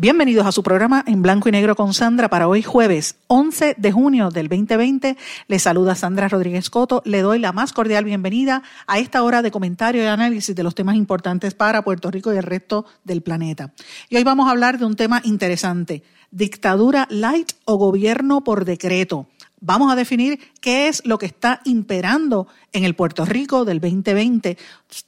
Bienvenidos a su programa en blanco y negro con Sandra para hoy jueves 11 de junio del 2020. Le saluda Sandra Rodríguez Coto. Le doy la más cordial bienvenida a esta hora de comentario y análisis de los temas importantes para Puerto Rico y el resto del planeta. Y hoy vamos a hablar de un tema interesante, dictadura light o gobierno por decreto. Vamos a definir qué es lo que está imperando en el Puerto Rico del 2020.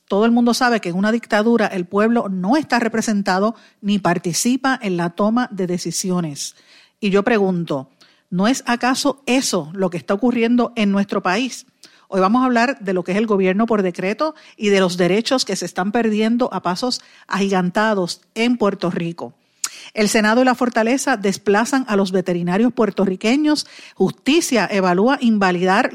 Todo el mundo sabe que en una dictadura el pueblo no está representado ni participa en la toma de decisiones. Y yo pregunto, ¿no es acaso eso lo que está ocurriendo en nuestro país? Hoy vamos a hablar de lo que es el gobierno por decreto y de los derechos que se están perdiendo a pasos agigantados en Puerto Rico. El Senado y la Fortaleza desplazan a los veterinarios puertorriqueños. Justicia evalúa invalidar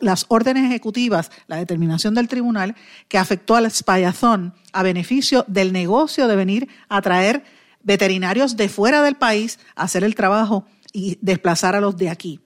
las órdenes ejecutivas, la determinación del tribunal que afectó al Spayazón a beneficio del negocio de venir a traer veterinarios de fuera del país a hacer el trabajo y desplazar a los de aquí.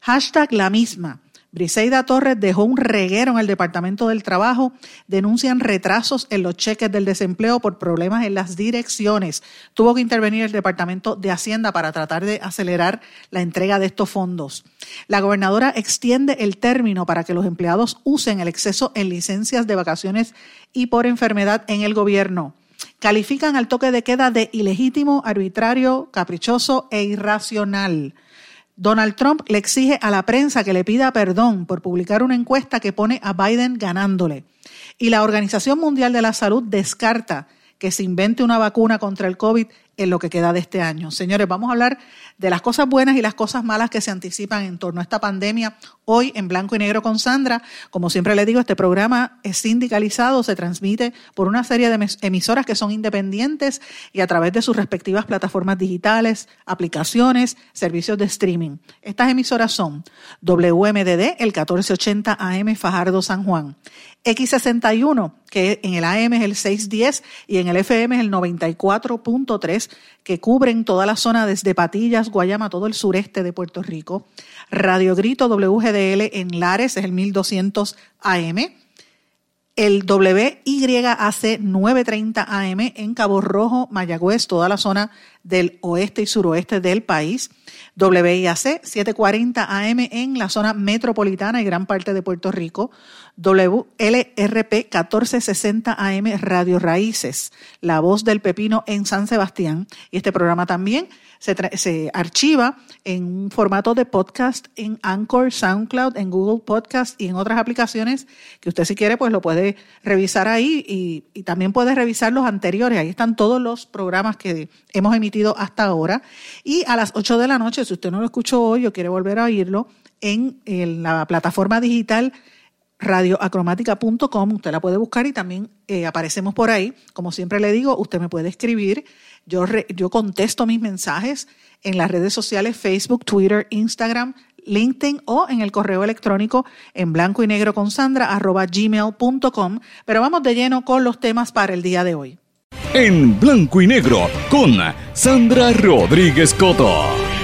Hashtag la misma. Briseida Torres dejó un reguero en el Departamento del Trabajo. Denuncian retrasos en los cheques del desempleo por problemas en las direcciones. Tuvo que intervenir el Departamento de Hacienda para tratar de acelerar la entrega de estos fondos. La gobernadora extiende el término para que los empleados usen el exceso en licencias de vacaciones y por enfermedad en el gobierno. Califican al toque de queda de ilegítimo, arbitrario, caprichoso e irracional. Donald Trump le exige a la prensa que le pida perdón por publicar una encuesta que pone a Biden ganándole. Y la Organización Mundial de la Salud descarta que se invente una vacuna contra el COVID en lo que queda de este año. Señores, vamos a hablar de las cosas buenas y las cosas malas que se anticipan en torno a esta pandemia hoy en blanco y negro con Sandra. Como siempre le digo, este programa es sindicalizado, se transmite por una serie de emisoras que son independientes y a través de sus respectivas plataformas digitales, aplicaciones, servicios de streaming. Estas emisoras son WMDD, el 1480 AM Fajardo San Juan, X61, que en el AM es el 610 y en el FM es el 94.3, que cubren toda la zona desde Patillas, Guayama, todo el sureste de Puerto Rico. Radio Grito WGDL en Lares es el 1200 AM. El WYAC 930 AM en Cabo Rojo, Mayagüez, toda la zona del oeste y suroeste del país. WIAC 740 AM en la zona metropolitana y gran parte de Puerto Rico. WLRP 1460 AM Radio Raíces, La Voz del Pepino en San Sebastián. Y este programa también se, se, archiva en un formato de podcast en Anchor, SoundCloud, en Google Podcast y en otras aplicaciones que usted si quiere pues lo puede revisar ahí y, y también puede revisar los anteriores. Ahí están todos los programas que hemos emitido hasta ahora. Y a las 8 de la noche, si usted no lo escuchó hoy o quiere volver a oírlo, en, en la plataforma digital radioacromática.com, usted la puede buscar y también eh, aparecemos por ahí. Como siempre le digo, usted me puede escribir, yo, yo contesto mis mensajes en las redes sociales Facebook, Twitter, Instagram, LinkedIn o en el correo electrónico en blanco y negro con Sandra arroba gmail.com. Pero vamos de lleno con los temas para el día de hoy. En blanco y negro con Sandra Rodríguez Coto.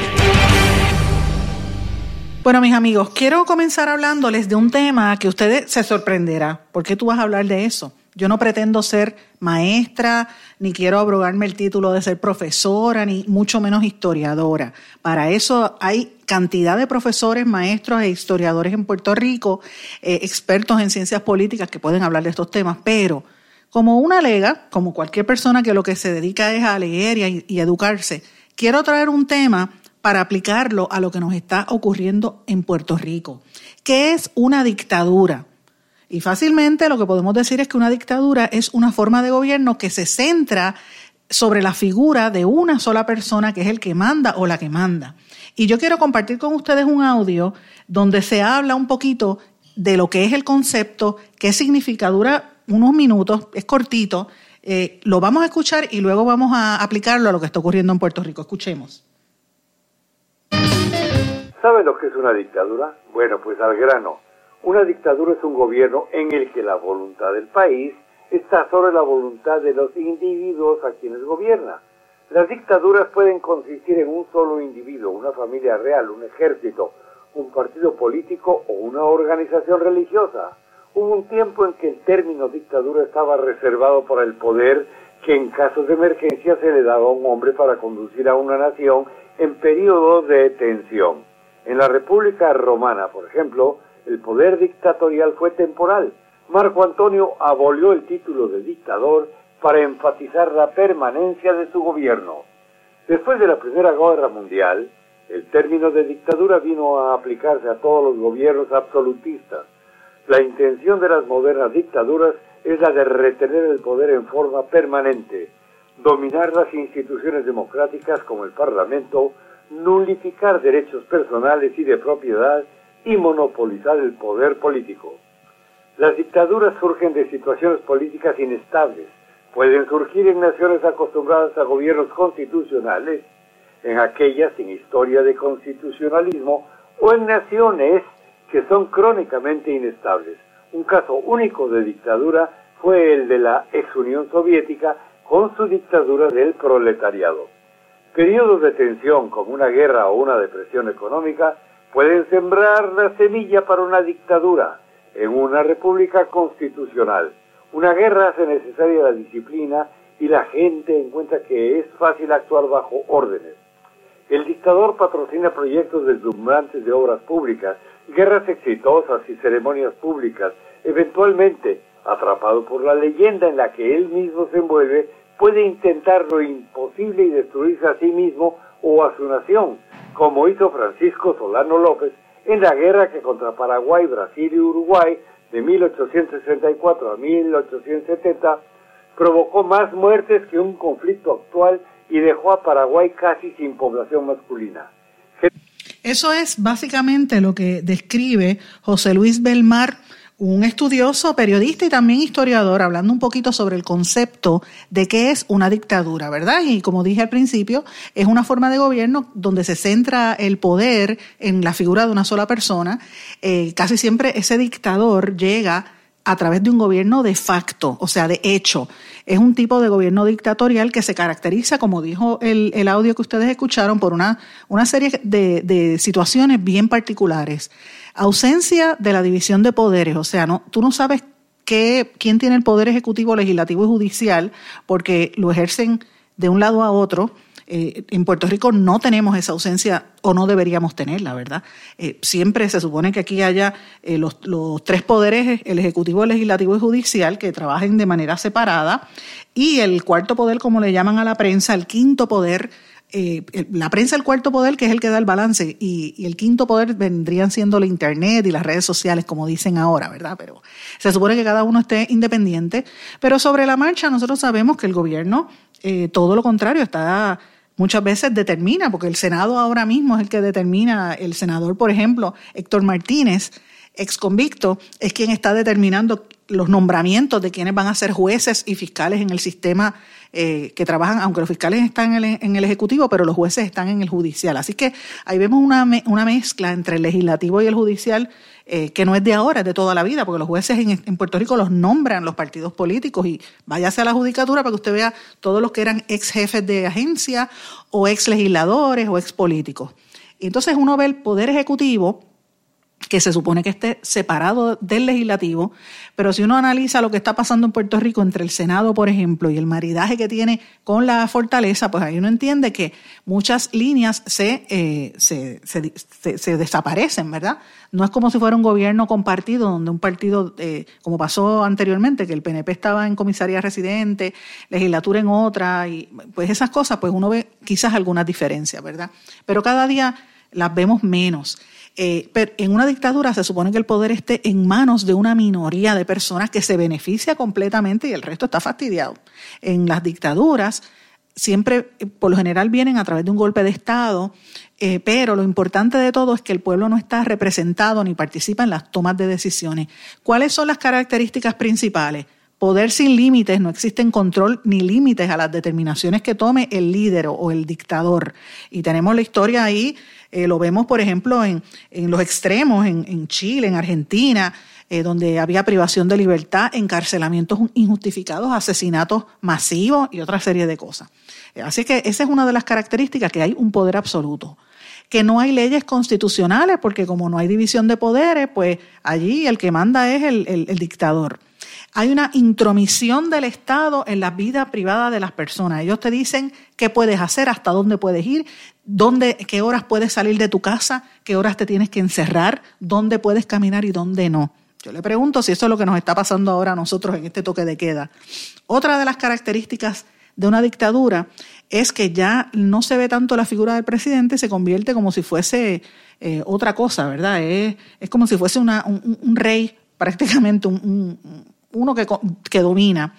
Bueno, mis amigos, quiero comenzar hablándoles de un tema que ustedes se sorprenderá. ¿Por qué tú vas a hablar de eso? Yo no pretendo ser maestra, ni quiero abrogarme el título de ser profesora, ni mucho menos historiadora. Para eso hay cantidad de profesores, maestros e historiadores en Puerto Rico, eh, expertos en ciencias políticas que pueden hablar de estos temas, pero como una lega, como cualquier persona que lo que se dedica es a leer y, y educarse, quiero traer un tema para aplicarlo a lo que nos está ocurriendo en Puerto Rico. ¿Qué es una dictadura? Y fácilmente lo que podemos decir es que una dictadura es una forma de gobierno que se centra sobre la figura de una sola persona que es el que manda o la que manda. Y yo quiero compartir con ustedes un audio donde se habla un poquito de lo que es el concepto, qué significa unos minutos, es cortito, eh, lo vamos a escuchar y luego vamos a aplicarlo a lo que está ocurriendo en Puerto Rico. Escuchemos. ¿Saben lo que es una dictadura? Bueno, pues al grano. Una dictadura es un gobierno en el que la voluntad del país está sobre la voluntad de los individuos a quienes gobierna. Las dictaduras pueden consistir en un solo individuo, una familia real, un ejército, un partido político o una organización religiosa. Hubo un tiempo en que el término dictadura estaba reservado para el poder que en casos de emergencia se le daba a un hombre para conducir a una nación en periodos de tensión. En la República Romana, por ejemplo, el poder dictatorial fue temporal. Marco Antonio abolió el título de dictador para enfatizar la permanencia de su gobierno. Después de la Primera Guerra Mundial, el término de dictadura vino a aplicarse a todos los gobiernos absolutistas. La intención de las modernas dictaduras es la de retener el poder en forma permanente, dominar las instituciones democráticas como el Parlamento, nulificar derechos personales y de propiedad y monopolizar el poder político. Las dictaduras surgen de situaciones políticas inestables, pueden surgir en naciones acostumbradas a gobiernos constitucionales, en aquellas sin historia de constitucionalismo o en naciones que son crónicamente inestables. Un caso único de dictadura fue el de la ex Unión Soviética con su dictadura del proletariado. Periodos de tensión como una guerra o una depresión económica pueden sembrar la semilla para una dictadura en una república constitucional. Una guerra hace necesaria la disciplina y la gente encuentra que es fácil actuar bajo órdenes. El dictador patrocina proyectos deslumbrantes de obras públicas, guerras exitosas y ceremonias públicas. Eventualmente, atrapado por la leyenda en la que él mismo se envuelve, puede intentar lo imposible y destruirse a sí mismo o a su nación, como hizo Francisco Solano López en la guerra que contra Paraguay, Brasil y Uruguay de 1864 a 1870 provocó más muertes que un conflicto actual y dejó a Paraguay casi sin población masculina. Eso es básicamente lo que describe José Luis Belmar un estudioso, periodista y también historiador, hablando un poquito sobre el concepto de qué es una dictadura, ¿verdad? Y como dije al principio, es una forma de gobierno donde se centra el poder en la figura de una sola persona. Eh, casi siempre ese dictador llega a través de un gobierno de facto, o sea, de hecho. Es un tipo de gobierno dictatorial que se caracteriza, como dijo el, audio que ustedes escucharon, por una, una serie de situaciones bien particulares. Ausencia de la división de poderes, o sea, no, tú no sabes qué, quién tiene el poder ejecutivo, legislativo y judicial, porque lo ejercen de un lado a otro. Eh, en Puerto Rico no tenemos esa ausencia o no deberíamos tenerla, ¿verdad? Eh, siempre se supone que aquí haya eh, los, los, tres poderes, el ejecutivo, el legislativo y judicial, que trabajen de manera separada, y el cuarto poder, como le llaman a la prensa, el quinto poder, eh, la prensa el cuarto poder, que es el que da el balance, y, el quinto poder vendrían siendo la Internet y las redes sociales, como dicen ahora, ¿verdad? Pero se supone que cada uno esté independiente. Pero sobre la marcha, nosotros sabemos que el gobierno, eh, todo lo contrario, está muchas veces determina, porque el Senado ahora mismo es el que determina, el senador, por ejemplo, Héctor Martínez, ex convicto, es quien está determinando los nombramientos de quienes van a ser jueces y fiscales en el sistema eh, que trabajan, aunque los fiscales están en el, Ejecutivo, pero los jueces están en el Judicial. Así que ahí vemos una, una mezcla entre el Legislativo y el Judicial eh, que no es de ahora, es de toda la vida, porque los jueces en, en, Puerto Rico los nombran los partidos políticos y váyase a la judicatura para que usted vea todos los que eran ex jefes de agencia o ex legisladores o ex políticos. Y entonces uno ve el Poder Ejecutivo que se supone que esté separado del legislativo, pero si uno analiza lo que está pasando en Puerto Rico entre el Senado, por ejemplo, y el maridaje que tiene con la fortaleza, pues ahí uno entiende que muchas líneas se, eh, se, desaparecen, ¿verdad? No es como si fuera un gobierno compartido, donde un partido, eh, como pasó anteriormente, que el PNP estaba en comisaría residente, legislatura en otra, y pues esas cosas, pues uno ve quizás algunas diferencias, ¿verdad? Pero cada día las vemos menos. Eh, pero en una dictadura se supone que el poder esté en manos de una minoría de personas que se beneficia completamente y el resto está fastidiado. En las dictaduras siempre, eh, por lo general, vienen a través de un golpe de Estado, eh, pero lo importante de todo es que el pueblo no está representado ni participa en las tomas de decisiones. ¿Cuáles son las características principales? poder sin límites, no existen control ni límites a las determinaciones que tome el líder o el dictador. Y tenemos la historia ahí, eh, lo vemos por ejemplo en, los extremos, en, Chile, en Argentina, eh, donde había privación de libertad, encarcelamientos injustificados, asesinatos masivos y otra serie de cosas. Así que esa es una de las características, que hay un poder absoluto que no hay leyes constitucionales, porque como no hay división de poderes, pues allí el que manda es el, dictador. Hay una intromisión del Estado en la vida privada de las personas. Ellos te dicen qué puedes hacer, hasta dónde puedes ir, dónde, qué horas puedes salir de tu casa, qué horas te tienes que encerrar, dónde puedes caminar y dónde no. Yo le pregunto si eso es lo que nos está pasando ahora a nosotros en este toque de queda. Otra de las características de una dictadura es que ya no se ve tanto la figura del presidente, se convierte como si fuese eh, otra cosa, ¿verdad? Es, como si fuese un, rey, prácticamente un, uno que, que, domina.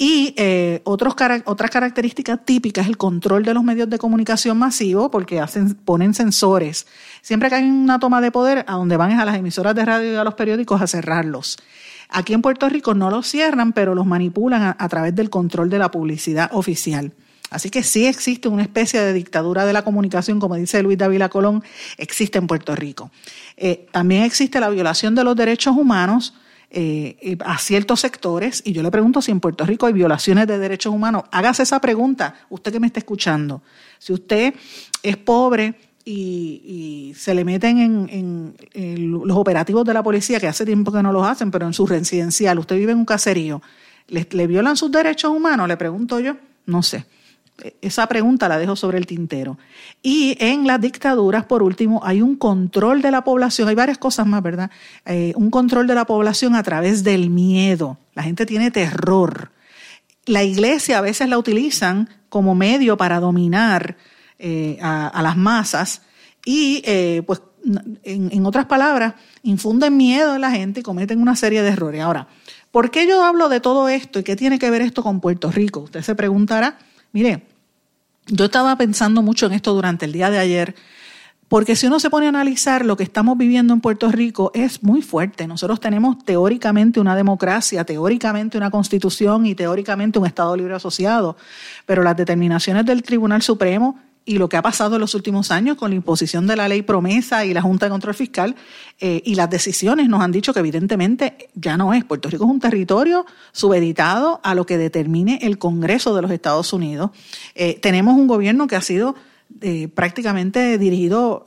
Y eh, otros, otras características típicas es el control de los medios de comunicación masivo, porque hacen, ponen sensores. Siempre que hay una toma de poder, a donde van es a las emisoras de radio y a los periódicos a cerrarlos. Aquí en Puerto Rico no los cierran, pero los manipulan a, través del control de la publicidad oficial. Así que sí existe una especie de dictadura de la comunicación, como dice Luis Dávila Colón, existe en Puerto Rico. Eh, también existe la violación de los derechos humanos eh, a ciertos sectores, y yo le pregunto si en Puerto Rico hay violaciones de derechos humanos. Hágase esa pregunta, usted que me está escuchando. Si usted es pobre, y, se le meten en, los operativos de la policía, que hace tiempo que no los hacen, pero en su residencial, usted vive en un caserío, ¿le, le violan sus derechos humanos? Le pregunto yo, no sé. Esa pregunta la dejo sobre el tintero. Y en las dictaduras, por último, hay un control de la población, hay varias cosas más, ¿verdad? Eh, un control de la población a través del miedo. La gente tiene terror. La iglesia a veces la utilizan como medio para dominar eh, a, las masas y eh, pues en, otras palabras infunden miedo en la gente y cometen una serie de errores. Ahora, ¿por qué yo hablo de todo esto y qué tiene que ver esto con Puerto Rico? Usted se preguntará, mire, yo estaba pensando mucho en esto durante el día de ayer. Porque si uno se pone a analizar lo que estamos viviendo en Puerto Rico es muy fuerte. Nosotros tenemos teóricamente una democracia, teóricamente una constitución y teóricamente un Estado libre asociado, pero las determinaciones del Tribunal Supremo y lo que ha pasado en los últimos años con la imposición de la ley promesa y la Junta de Control Fiscal eh, y las decisiones nos han dicho que evidentemente ya no es. Puerto Rico es un territorio subeditado a lo que determine el Congreso de los Estados Unidos. Eh, tenemos un gobierno que ha sido eh, prácticamente dirigido,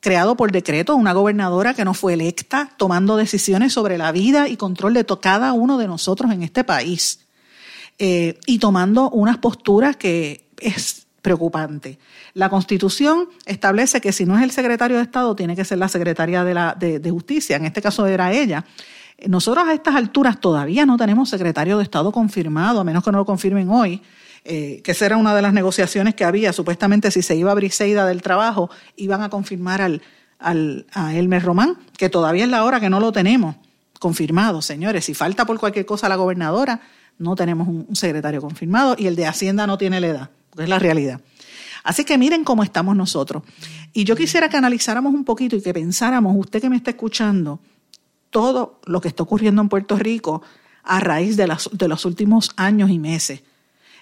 creado por decreto, una gobernadora que no fue electa, tomando decisiones sobre la vida y control de cada uno de nosotros en este país. y tomando unas posturas que es preocupante. La Constitución establece que si no es el secretario de Estado, tiene que ser la secretaria de, la, de, Justicia, en este caso era ella. Nosotros a estas alturas todavía no tenemos secretario de Estado confirmado, a menos que no lo confirmen hoy, eh, que esa era una de las negociaciones que había. Supuestamente si se iba a Briseida del trabajo, iban a confirmar al, al, a Elmer Román, que todavía es la hora que no lo tenemos confirmado, señores. Si falta por cualquier cosa la gobernadora, no tenemos un secretario confirmado y el de Hacienda no tiene la edad es la realidad. Así que miren cómo estamos nosotros. Y yo quisiera que analizáramos un poquito y que pensáramos, usted que me está escuchando, todo lo que está ocurriendo en Puerto Rico a raíz de, los últimos años y meses.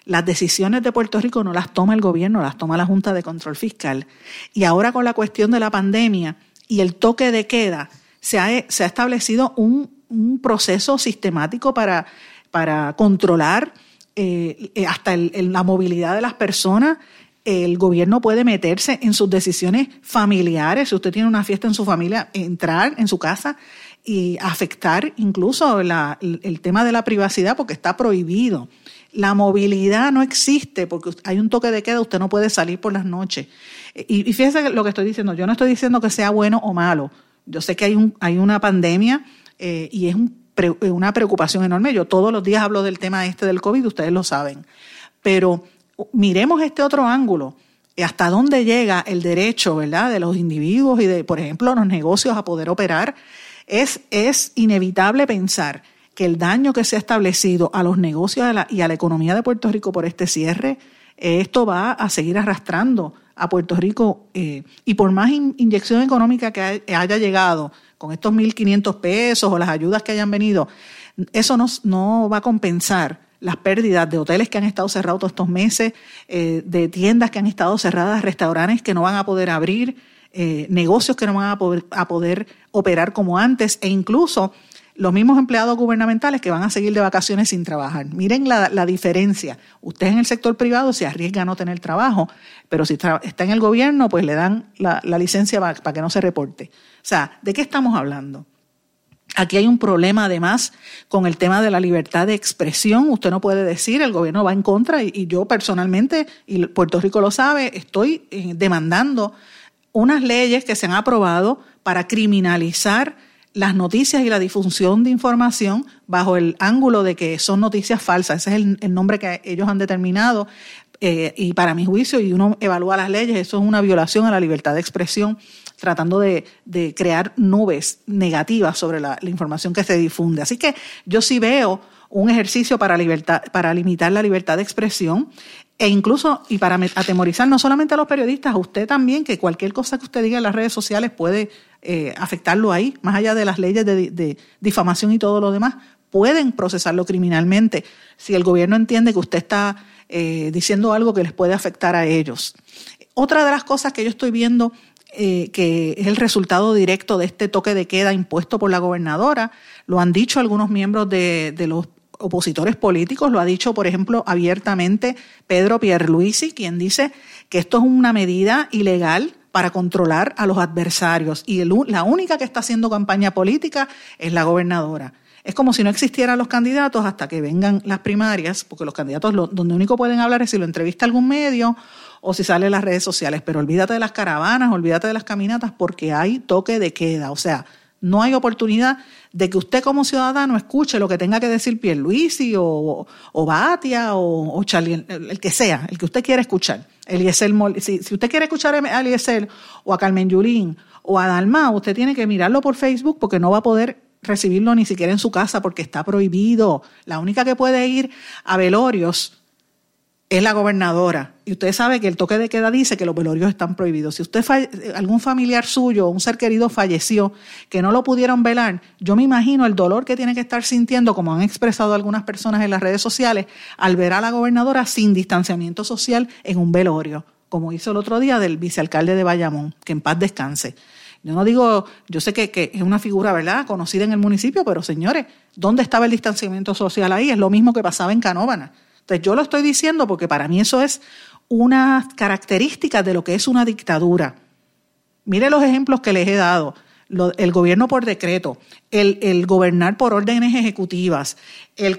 Las decisiones de Puerto Rico no las toma el gobierno, las toma la Junta de Control Fiscal. Y ahora con la cuestión de la pandemia y el toque de queda, se ha, establecido un, proceso sistemático para controlar eh, eh, hasta la movilidad de las personas. El gobierno puede meterse en sus decisiones familiares. Si usted tiene una fiesta en su familia, entrar en su casa y afectar incluso el tema de la privacidad porque está prohibido. La movilidad no existe porque hay un toque de queda, usted no puede salir por las noches. Y, fíjese lo que estoy diciendo, yo no estoy diciendo que sea bueno o malo. Yo sé que hay, un, hay una pandemia eh, y es un eh, una preocupación enorme. Yo todos los días hablo del tema este del COVID, ustedes lo saben. Pero miremos este otro ángulo. ¿Hasta dónde llega el derecho, verdad, de los individuos y de, por ejemplo, los negocios a poder operar? Es, es inevitable pensar que el daño que se ha establecido a los negocios y a la economía de Puerto Rico por este cierre, esto va a seguir arrastrando a Puerto Rico eh, y por más inyección económica que haya llegado con estos 1.500 pesos o las ayudas que hayan venido, eso no, no va a compensar las pérdidas de hoteles que han estado cerrados todos estos meses, eh, de tiendas que han estado cerradas, restaurantes que no van a poder abrir, eh, negocios que no van a poder, a poder operar como antes e incluso los mismos empleados gubernamentales que van a seguir de vacaciones sin trabajar. Miren la, diferencia. Usted en el sector privado se arriesga a no tener trabajo, pero si está en el gobierno, pues le dan la, licencia para que no se reporte. O sea, ¿de qué estamos hablando? Aquí hay un problema además con el tema de la libertad de expresión. Usted no puede decir, el gobierno va en contra y, yo personalmente, y Puerto Rico lo sabe, estoy eh, demandando unas leyes que se han aprobado para criminalizar las noticias y la difusión de información bajo el ángulo de que son noticias falsas. Ese es el, nombre que ellos han determinado. Eh, y para mi juicio, y uno evalúa las leyes, eso es una violación a la libertad de expresión tratando de, crear nubes negativas sobre la, información que se difunde. Así que yo sí veo un ejercicio para, libertad, para limitar la libertad de expresión e incluso y para atemorizar no solamente a los periodistas, a usted también, que cualquier cosa que usted diga en las redes sociales puede eh, afectarlo ahí, más allá de las leyes de, difamación y todo lo demás, pueden procesarlo criminalmente si el gobierno entiende que usted está eh, diciendo algo que les puede afectar a ellos. Otra de las cosas que yo estoy viendo eh, que es el resultado directo de este toque de queda impuesto por la gobernadora. Lo han dicho algunos miembros de, los opositores políticos, lo ha dicho, por ejemplo, abiertamente Pedro Pierluisi, quien dice que esto es una medida ilegal para controlar a los adversarios y la única que está haciendo campaña política es la gobernadora. Es como si no existieran los candidatos hasta que vengan las primarias, porque los candidatos donde único pueden hablar es si lo entrevista algún medio o si sale en las redes sociales, pero olvídate de las caravanas, olvídate de las caminatas porque hay toque de queda, o sea, no hay oportunidad de que usted como ciudadano escuche lo que tenga que decir Pierluisi o, o Batia o, o Charlie, el, que sea, el que usted quiera escuchar. Eliezer, si, si usted quiere escuchar a Eliezer o a Carmen Yulín o a Dalma, usted tiene que mirarlo por Facebook porque no va a poder recibirlo ni siquiera en su casa porque está prohibido. La única que puede ir a velorios es la gobernadora. Y usted sabe que el toque de queda dice que los velorios están prohibidos. Si usted algún familiar suyo, un ser querido falleció, que no lo pudieron velar, yo me imagino el dolor que tiene que estar sintiendo, como han expresado algunas personas en las redes sociales, al ver a la gobernadora sin distanciamiento social en un velorio, como hizo el otro día del vicealcalde de Bayamón, que en paz descanse. Yo no digo, yo sé que, que, es una figura, ¿verdad?, conocida en el municipio, pero señores, ¿dónde estaba el distanciamiento social ahí? Es lo mismo que pasaba en Canóvana. Entonces yo lo estoy diciendo porque para mí eso es una característica de lo que es una dictadura. Mire los ejemplos que les he dado. el gobierno por decreto, el, gobernar por órdenes ejecutivas,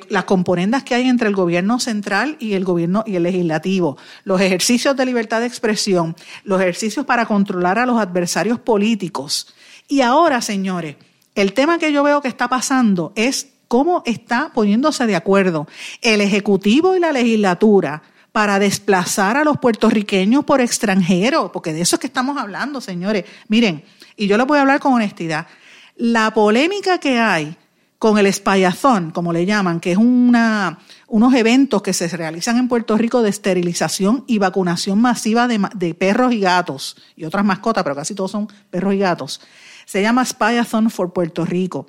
las componendas que hay entre el gobierno central y el gobierno y el legislativo, los ejercicios de libertad de expresión, los ejercicios para controlar a los adversarios políticos. Y ahora, señores, el tema que yo veo que está pasando es cómo está poniéndose de acuerdo el Ejecutivo y la legislatura para desplazar a los puertorriqueños por extranjeros, porque de eso es que estamos hablando, señores. Miren, y yo les voy a hablar con honestidad, la polémica que hay con el espayazón, como le llaman, que es una, unos eventos que se realizan en Puerto Rico de esterilización y vacunación masiva de, de perros y gatos, y otras mascotas, pero casi todos son perros y gatos, se llama Spyathon for Puerto Rico.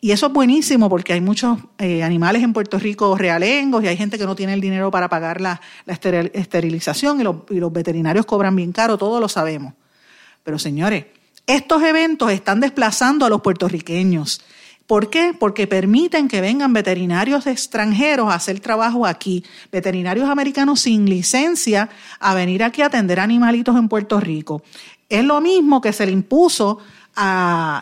Y eso es buenísimo porque hay muchos eh, animales en Puerto Rico realengos y hay gente que no tiene el dinero para pagar la, esterilización y los, y los veterinarios cobran bien caro, todos lo sabemos. Pero señores, estos eventos están desplazando a los puertorriqueños. ¿Por qué? Porque permiten que vengan veterinarios extranjeros a hacer trabajo aquí, veterinarios americanos sin licencia a venir aquí a atender animalitos en Puerto Rico. Es lo mismo que se le impuso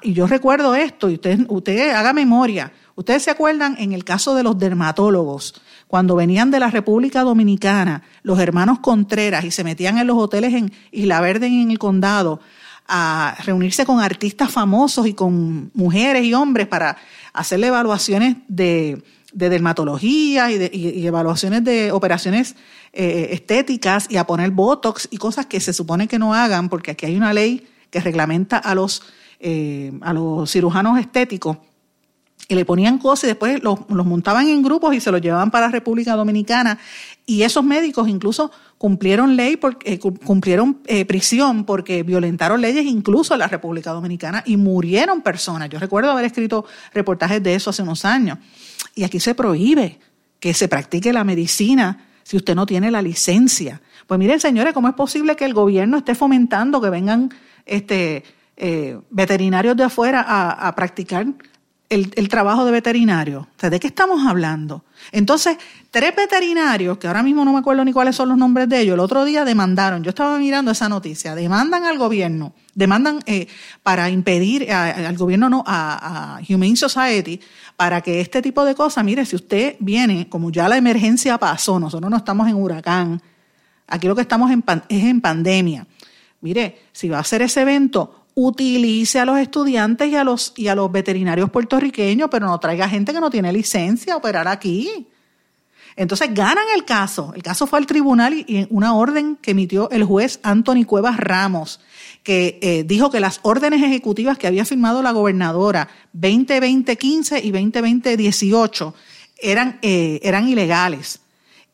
y yo recuerdo esto, y usted, usted haga memoria, ustedes se acuerdan en el caso de los dermatólogos, cuando venían de la República Dominicana, los hermanos Contreras, y se metían en los hoteles en Isla Verde y en el condado, a reunirse con artistas famosos y con mujeres y hombres para hacerle evaluaciones de, dermatología y, de, evaluaciones de operaciones eh, estéticas y a poner botox y cosas que se supone que no hagan, porque aquí hay una ley que reglamenta a los eh, a los cirujanos estéticos y le ponían cosas y después los, montaban en grupos y se los llevaban para la República Dominicana. Y esos médicos incluso cumplieron ley, porque, eh, cumplieron eh, prisión porque violentaron leyes incluso en la República Dominicana y murieron personas. Yo recuerdo haber escrito reportajes de eso hace unos años. Y aquí se prohíbe que se practique la medicina si usted no tiene la licencia. Pues miren, señores, ¿cómo es posible que el gobierno esté fomentando que vengan este, eh, veterinarios de afuera a, a practicar el, trabajo de veterinario. ¿de qué estamos hablando? Entonces, tres veterinarios, que ahora mismo no me acuerdo ni cuáles son los nombres de ellos, el otro día demandaron, yo estaba mirando esa noticia, demandan al gobierno, demandan eh, para impedir, al gobierno no, a, Humane Society, para que este tipo de cosas, mire, si usted viene, como ya la emergencia pasó, nosotros no estamos en huracán, aquí lo que estamos es en pandemia. Mire, si va a hacer ese evento, utilice a los estudiantes y a los, y a los veterinarios puertorriqueños, pero no traiga gente que no tiene licencia a operar aquí. Entonces ganan el caso. El caso fue al tribunal y, una orden que emitió el juez Anthony Cuevas Ramos, que eh, dijo que las órdenes ejecutivas que había firmado la gobernadora 2020-15 y 2020-18 eran, eh, eran ilegales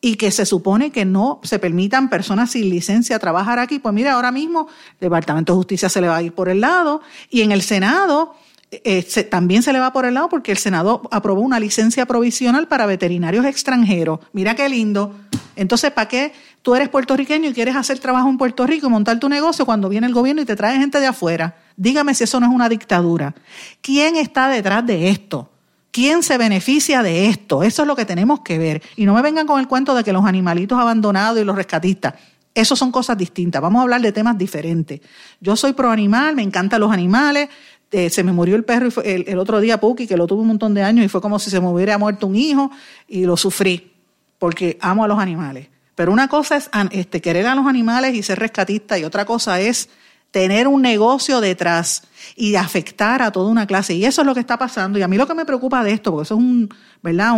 y que se supone que no se permitan personas sin licencia trabajar aquí. Pues mira, ahora mismo el Departamento de Justicia se le va a ir por el lado y en el Senado eh, también se le va por el lado porque el Senado aprobó una licencia provisional para veterinarios extranjeros. Mira qué lindo. Entonces, ¿para qué tú eres puertorriqueño y quieres hacer trabajo en Puerto Rico y montar tu negocio cuando viene el gobierno y te trae gente de afuera? Dígame si eso no es una dictadura. ¿Quién está detrás de esto? ¿Quién se beneficia de esto? Eso es lo que tenemos que ver. Y no me vengan con el cuento de que los animalitos abandonados y los rescatistas. Eso son cosas distintas. Vamos a hablar de temas diferentes. Yo soy pro animal, me encantan los animales. Eh, se me murió el perro el, otro día, Puki, que lo tuve un montón de años y fue como si se me hubiera muerto un hijo y lo sufrí porque amo a los animales. Pero una cosa es este, querer a los animales y ser rescatista y otra cosa es tener un negocio detrás y afectar a toda una clase. Y eso es lo que está pasando. Y a mí lo que me preocupa de esto, porque eso es un, ¿verdad?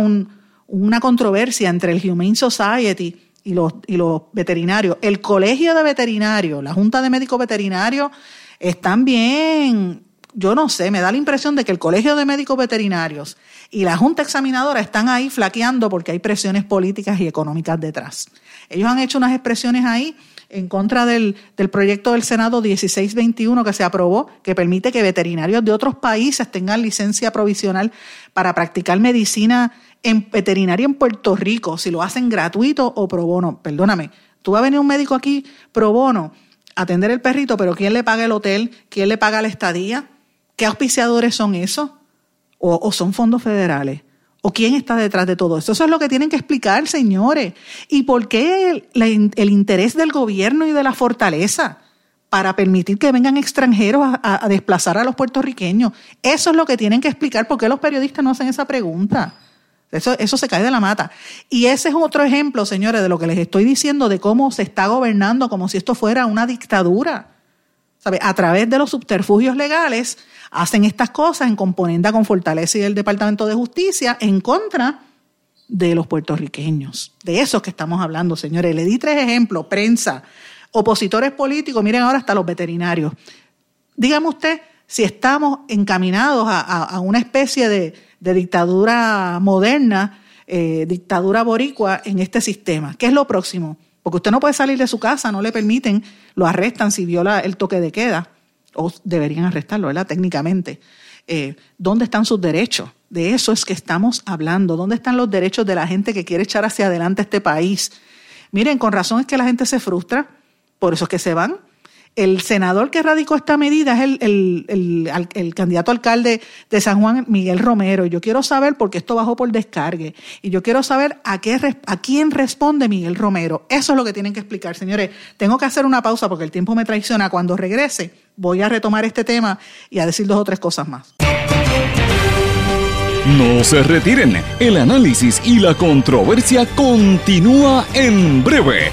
una controversia entre el Humane Society y los, y los veterinarios. El Colegio de Veterinarios, la Junta de Médicos Veterinarios, están bien, yo no sé, me da la impresión de que el Colegio de Médicos Veterinarios y la Junta Examinadora están ahí flaqueando porque hay presiones políticas y económicas detrás. Ellos han hecho unas expresiones ahí en contra del, proyecto del Senado 1621 que se aprobó, que permite que veterinarios de otros países tengan licencia provisional para practicar medicina en veterinaria en Puerto Rico, si lo hacen gratuito o pro bono. Perdóname, tú vas a venir un médico aquí pro bono a atender el perrito, pero ¿quién le paga el hotel? ¿Quién le paga la estadía? ¿Qué auspiciadores son esos? o son fondos federales? ¿O quién está detrás de todo eso? Eso es lo que tienen que explicar, señores. ¿Y por qué el, interés del gobierno y de la fortaleza para permitir que vengan extranjeros a, desplazar a los puertorriqueños? Eso es lo que tienen que explicar. ¿Por qué los periodistas no hacen esa pregunta? Eso, eso se cae de la mata. Y ese es otro ejemplo, señores, de lo que les estoy diciendo, de cómo se está gobernando como si esto fuera una dictadura. A través de los subterfugios legales hacen estas cosas en componenda con Fortaleza y el Departamento de Justicia en contra de los puertorriqueños. De eso que estamos hablando, señores. Le di tres ejemplos, prensa, opositores políticos, miren ahora hasta los veterinarios. Dígame usted si estamos encaminados a, una especie de, dictadura moderna, eh, dictadura boricua en este sistema. ¿Qué es lo próximo? Porque usted no puede salir de su casa, no le permiten, lo arrestan si viola el toque de queda o deberían arrestarlo, ¿verdad? Técnicamente. Eh, ¿Dónde están sus derechos? De eso es que estamos hablando. ¿Dónde están los derechos de la gente que quiere echar hacia adelante este país? Miren, con razón es que la gente se frustra, por eso es que se van, el senador que radicó esta medida es el, candidato alcalde de San Juan, Miguel Romero. Yo quiero saber, porque esto bajó por descargue, y yo quiero saber a, qué, a quién responde Miguel Romero. Eso es lo que tienen que explicar, señores. Tengo que hacer una pausa porque el tiempo me traiciona. Cuando regrese, voy a retomar este tema y a decir dos o tres cosas más. No se retiren, el análisis y la controversia continúa en breve,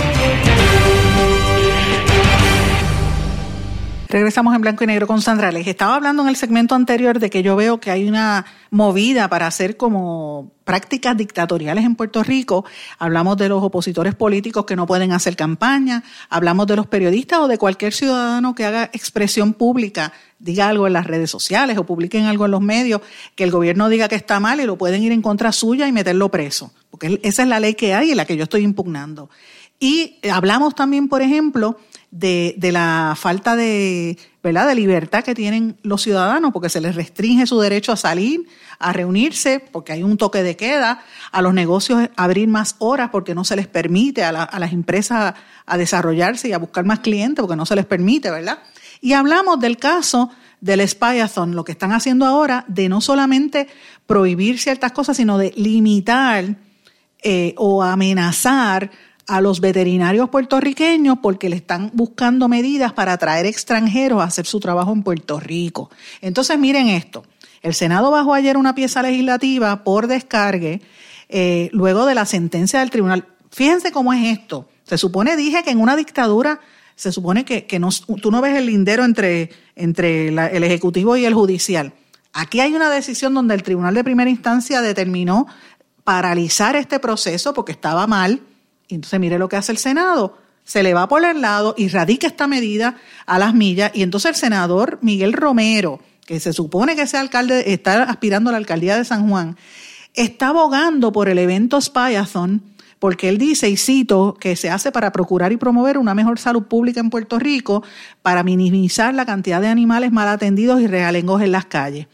Regresamos en blanco y negro con Sandra. Les estaba hablando en el segmento anterior de que yo veo que hay una movida para hacer como prácticas dictatoriales en Puerto Rico. Hablamos de los opositores políticos que no pueden hacer campaña, hablamos de los periodistas o de cualquier ciudadano que haga expresión pública, diga algo en las redes sociales o publiquen algo en los medios, que el gobierno diga que está mal y lo pueden ir en contra suya y meterlo preso, porque esa es la ley que hay y la que yo estoy impugnando. Y hablamos también, por ejemplo, de, la falta de, ¿verdad? de libertad que tienen los ciudadanos, porque se les restringe su derecho a salir, a reunirse, porque hay un toque de queda, a los negocios abrir más horas porque no se les permite, a, a las empresas a, desarrollarse y a buscar más clientes porque no se les permite, ¿verdad? Y hablamos del caso del Spyathon, lo que están haciendo ahora, de no solamente prohibir ciertas cosas, sino de limitar eh, o amenazar a los veterinarios puertorriqueños porque le están buscando medidas para atraer extranjeros a hacer su trabajo en Puerto Rico. Entonces, miren esto. El Senado bajó ayer una pieza legislativa por descargue eh, luego de la sentencia del tribunal. Fíjense cómo es esto. Se supone, dije que en una dictadura se supone que, que no, tú no ves el lindero entre, entre el Ejecutivo y el Judicial. Aquí hay una decisión donde el Tribunal de Primera Instancia determinó paralizar este proceso porque estaba mal y entonces mire lo que hace el Senado. Se le va por el lado y radica esta medida a las millas. Y entonces el senador Miguel Romero, que se supone que sea alcalde, está aspirando a la alcaldía de San Juan, está abogando por el evento Spyathon, porque él dice, y cito, que se hace para procurar y promover una mejor salud pública en Puerto Rico, para minimizar la cantidad de animales mal atendidos y realengos en las calles.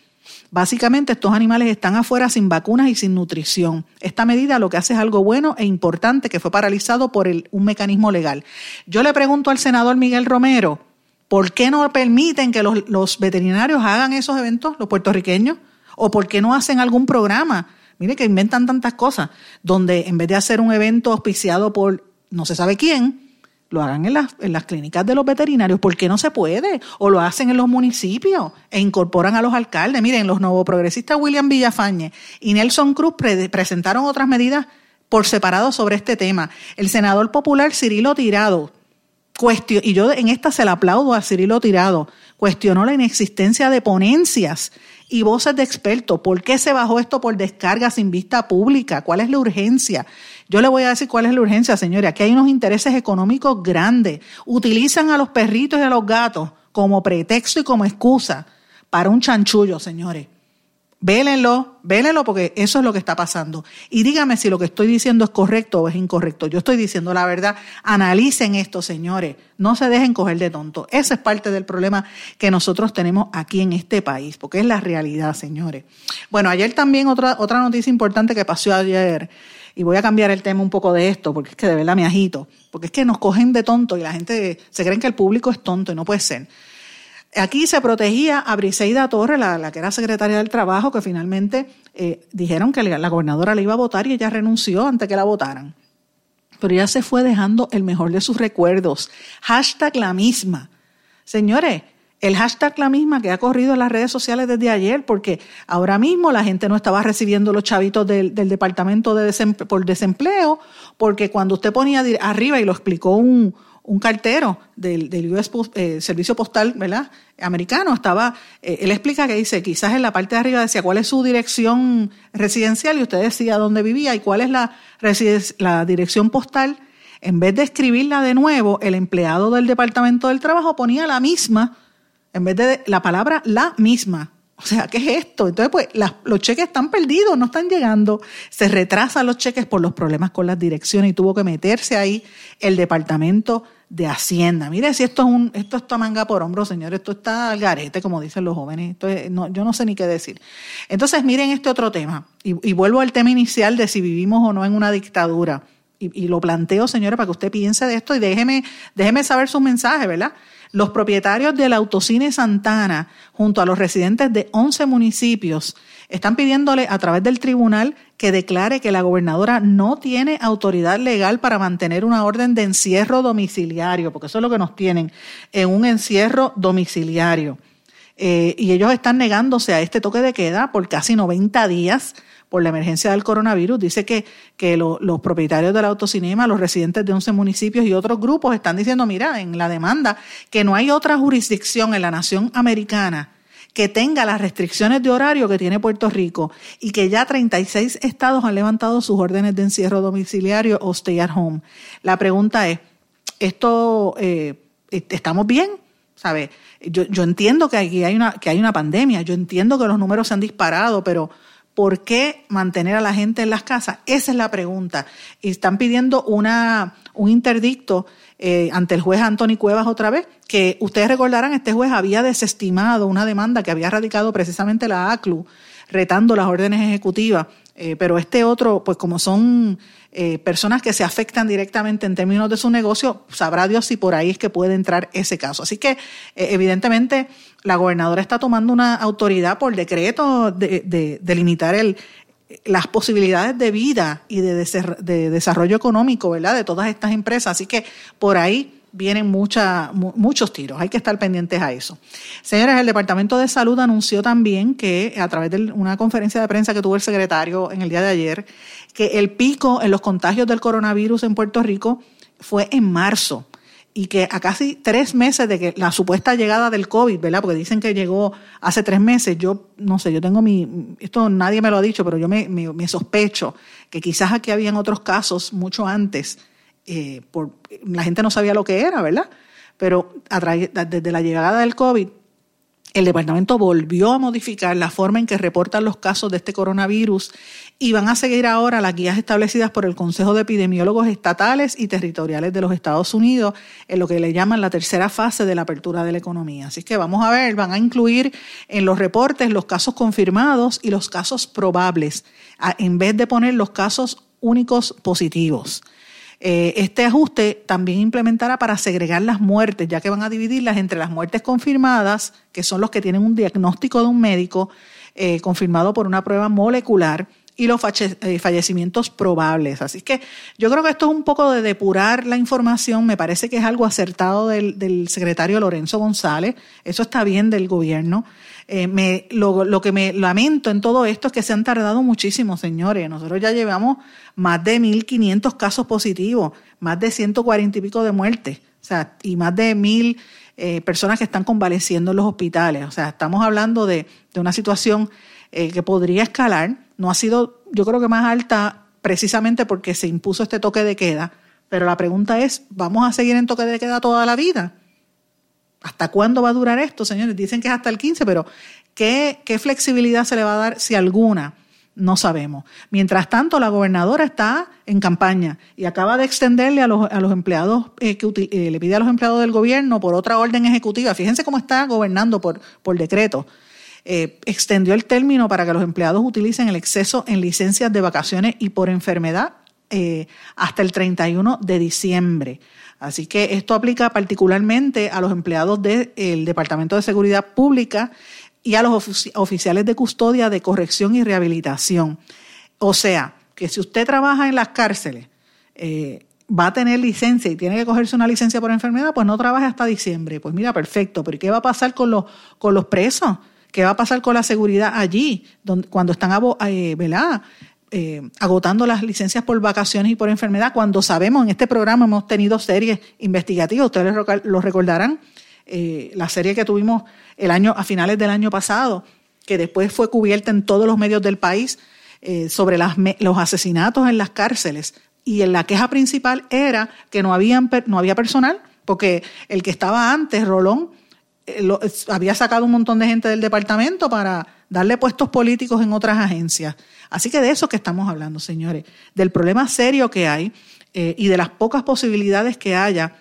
Básicamente estos animales están afuera sin vacunas y sin nutrición. Esta medida lo que hace es algo bueno e importante que fue paralizado por un mecanismo legal. Yo le pregunto al senador Miguel Romero, ¿por qué no permiten que los, los veterinarios hagan esos eventos, los puertorriqueños? ¿O por qué no hacen algún programa? Mire que inventan tantas cosas, donde en vez de hacer un evento auspiciado por no se sabe quién, lo hagan en las, en las clínicas de los veterinarios. ¿Por qué no se puede? O lo hacen en los municipios e incorporan a los alcaldes. Miren, los nuevos progresistas William Villafañe y Nelson Cruz presentaron otras medidas por separado sobre este tema. El senador popular Cirilo Tirado, y yo en esta se la aplaudo a Cirilo Tirado, cuestionó la inexistencia de ponencias y voces de expertos. ¿Por qué se bajó esto por descarga sin vista pública? ¿Cuál es la urgencia? Yo le voy a decir cuál es la urgencia, señores. Aquí hay unos intereses económicos grandes. Utilizan a los perritos y a los gatos como pretexto y como excusa para un chanchullo, señores. Vélenlo, vélenlo porque eso es lo que está pasando. Y dígame si lo que estoy diciendo es correcto o es incorrecto. Yo estoy diciendo la verdad. Analicen esto, señores. No se dejen coger de tonto. Ese es parte del problema que nosotros tenemos aquí en este país, porque es la realidad, señores. Bueno, ayer también otra, otra noticia importante que pasó ayer y voy a cambiar el tema un poco de esto, porque es que de verdad me agito, porque es que nos cogen de tonto y la gente se cree que el público es tonto y no puede ser. Aquí se protegía a Briseida Torres, la, que era secretaria del Trabajo, que finalmente eh, dijeron que la gobernadora le iba a votar y ella renunció antes que la votaran. Pero ella se fue dejando el mejor de sus recuerdos. Hashtag la misma. Señores, el hashtag la misma que ha corrido en las redes sociales desde ayer, porque ahora mismo la gente no estaba recibiendo los chavitos del, departamento de por desempleo, porque cuando usted ponía arriba, y lo explicó un, cartero del, del US eh, Servicio Postal ¿verdad? americano, estaba, eh, él explica que dice, quizás en la parte de arriba decía cuál es su dirección residencial y usted decía dónde vivía y cuál es la dirección postal. En vez de escribirla de nuevo, el empleado del Departamento del Trabajo ponía la misma en vez de la palabra la misma. O sea, ¿qué es esto? Entonces, pues los cheques están perdidos, no están llegando. Se retrasan los cheques por los problemas con las direcciones y tuvo que meterse ahí el departamento de Hacienda. Mire, si esto es un, esto está manga por hombro, señores, esto está al garete, como dicen los jóvenes. no, yo no sé ni qué decir. Entonces, miren este otro tema. Y, vuelvo al tema inicial de si vivimos o no en una dictadura. Y, y lo planteo, señores, para que usted piense de esto y déjeme, déjeme saber su mensaje, ¿verdad? Los propietarios del Autocine Santana, junto a los residentes de 11 municipios, están pidiéndole a través del tribunal que declare que la gobernadora no tiene autoridad legal para mantener una orden de encierro domiciliario, porque eso es lo que nos tienen, en un encierro domiciliario. Eh, y ellos están negándose a este toque de queda por casi 90 días por la emergencia del coronavirus. Dice que, que los propietarios del autocinema, los residentes de 11 municipios y otros grupos están diciendo, mira, en la demanda, que no hay otra jurisdicción en la nación americana que tenga las restricciones de horario que tiene Puerto Rico y que ya 36 estados han levantado sus órdenes de encierro domiciliario o stay at home. La pregunta es, ¿esto eh, estamos bien? ¿Sabe? Yo, yo entiendo que aquí hay una, que hay una pandemia, yo entiendo que los números se han disparado, pero ¿por qué mantener a la gente en las casas? Esa es la pregunta. Y están pidiendo una, un interdicto eh, ante el juez Anthony Cuevas otra vez, que ustedes recordarán, este juez había desestimado una demanda que había radicado precisamente la ACLU, retando las órdenes ejecutivas, eh, pero este otro, pues como son eh, personas que se afectan directamente en términos de su negocio, sabrá Dios si por ahí es que puede entrar ese caso. Así que, evidentemente, la gobernadora está tomando una autoridad por decreto de, de limitar el, las posibilidades de vida y de, desarrollo económico, ¿verdad? De todas estas empresas. Así que por ahí vienen muchos tiros. Hay que estar pendientes a eso. Señores, el Departamento de Salud anunció también que a través de una conferencia de prensa que tuvo el secretario en el día de ayer, que el pico en los contagios del coronavirus en Puerto Rico fue en marzo y que a casi tres meses de que la supuesta llegada del COVID, ¿verdad? Porque dicen que llegó hace tres meses, yo no sé, yo tengo mi, esto nadie me lo ha dicho, pero yo me, me, sospecho que quizás aquí habían otros casos mucho antes, eh, por, la gente no sabía lo que era, ¿verdad? Pero a desde la llegada del COVID, el departamento volvió a modificar la forma en que reportan los casos de este coronavirus y van a seguir ahora las guías establecidas por el Consejo de Epidemiólogos Estatales y Territoriales de los Estados Unidos en lo que le llaman la tercera fase de la apertura de la economía. Así que vamos a ver, van a incluir en los reportes los casos confirmados y los casos probables, en vez de poner los casos únicos positivos. Eh, este ajuste también implementará para segregar las muertes, ya que van a dividirlas entre las muertes confirmadas, que son los que tienen un diagnóstico de un médico eh, confirmado por una prueba molecular, y los eh, fallecimientos probables. Así que yo creo que esto es un poco de depurar la información. Me parece que es algo acertado del, secretario Lorenzo González. Eso está bien del gobierno. Me, lo, lo, que me lamento en todo esto es que se han tardado muchísimo, señores. Nosotros ya llevamos más de 1.500 casos positivos, más de 140 y pico de muertes, o sea, y más de 1.000 eh, personas que están convaleciendo en los hospitales. O sea, estamos hablando de, una situación eh, que podría escalar. No ha sido, yo creo que más alta precisamente porque se impuso este toque de queda. Pero la pregunta es, ¿vamos a seguir en toque de queda toda la vida? ¿Hasta cuándo va a durar esto, señores? Dicen que es hasta el 15, pero ¿qué, flexibilidad se le va a dar, si alguna, no sabemos. Mientras tanto, la gobernadora está en campaña y acaba de extenderle a los, a los empleados, eh, que eh, le pide a los empleados del gobierno por otra orden ejecutiva. Fíjense cómo está gobernando por, por decreto. Eh, extendió el término para que los empleados utilicen el exceso en licencias de vacaciones y por enfermedad hasta el 31 de diciembre. Así que esto aplica particularmente a los empleados del Departamento de Seguridad Pública y a los oficiales de custodia de corrección y rehabilitación. O sea, que si usted trabaja en las cárceles, eh, va a tener licencia y tiene que cogerse una licencia por enfermedad, pues no trabaje hasta diciembre. Pues mira, perfecto, pero ¿qué va a pasar con los, con los presos? ¿Qué va a pasar con la seguridad allí, cuando están eh, eh, agotando las licencias por vacaciones y por enfermedad? Cuando sabemos, en este programa hemos tenido series investigativas, ustedes lo recordarán, eh, la serie que tuvimos el año, a finales del año pasado, que después fue cubierta en todos los medios del país eh, sobre las, los asesinatos en las cárceles. Y en la queja principal era que no, habían, no había personal, porque el que estaba antes, Rolón, eh, había sacado un montón de gente del departamento para darle puestos políticos en otras agencias. Así que de eso que estamos hablando, señores, del problema serio que hay y de las pocas posibilidades que haya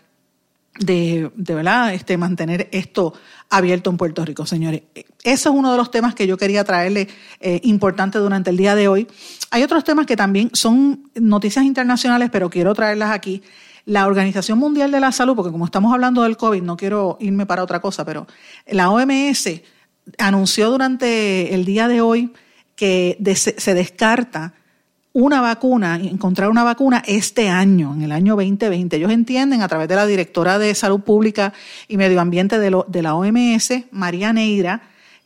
de, de verdad este, mantener esto abierto en Puerto Rico, señores. Eso es uno de los temas que yo quería traerle eh, importante durante el día de hoy. Hay otros temas que también son noticias internacionales, pero quiero traerlas aquí. La Organización Mundial de la Salud, porque como estamos hablando del COVID, no quiero irme para otra cosa, pero la OMS anunció durante el día de hoy que se descarta una vacuna, encontrar una vacuna este año, en el año 2020. Ellos entienden a través de la directora de Salud Pública y Medio Ambiente de, la OMS, María Neira,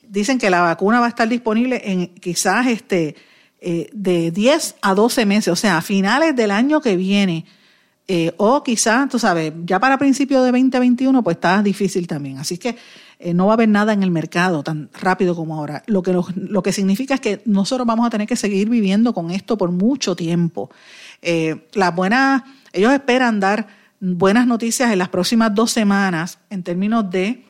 dicen que la vacuna va a estar disponible en quizás este, eh, de 10 a 12 meses, o sea, a finales del año que viene. Eh, o quizás, tú sabes, ya para principios de 2021, pues está difícil también. Así que eh, no va a haber nada en el mercado tan rápido como ahora. Lo que, lo, que significa es que nosotros vamos a tener que seguir viviendo con esto por mucho tiempo. Eh, las buenas, ellos esperan dar buenas noticias en las próximas dos semanas en términos de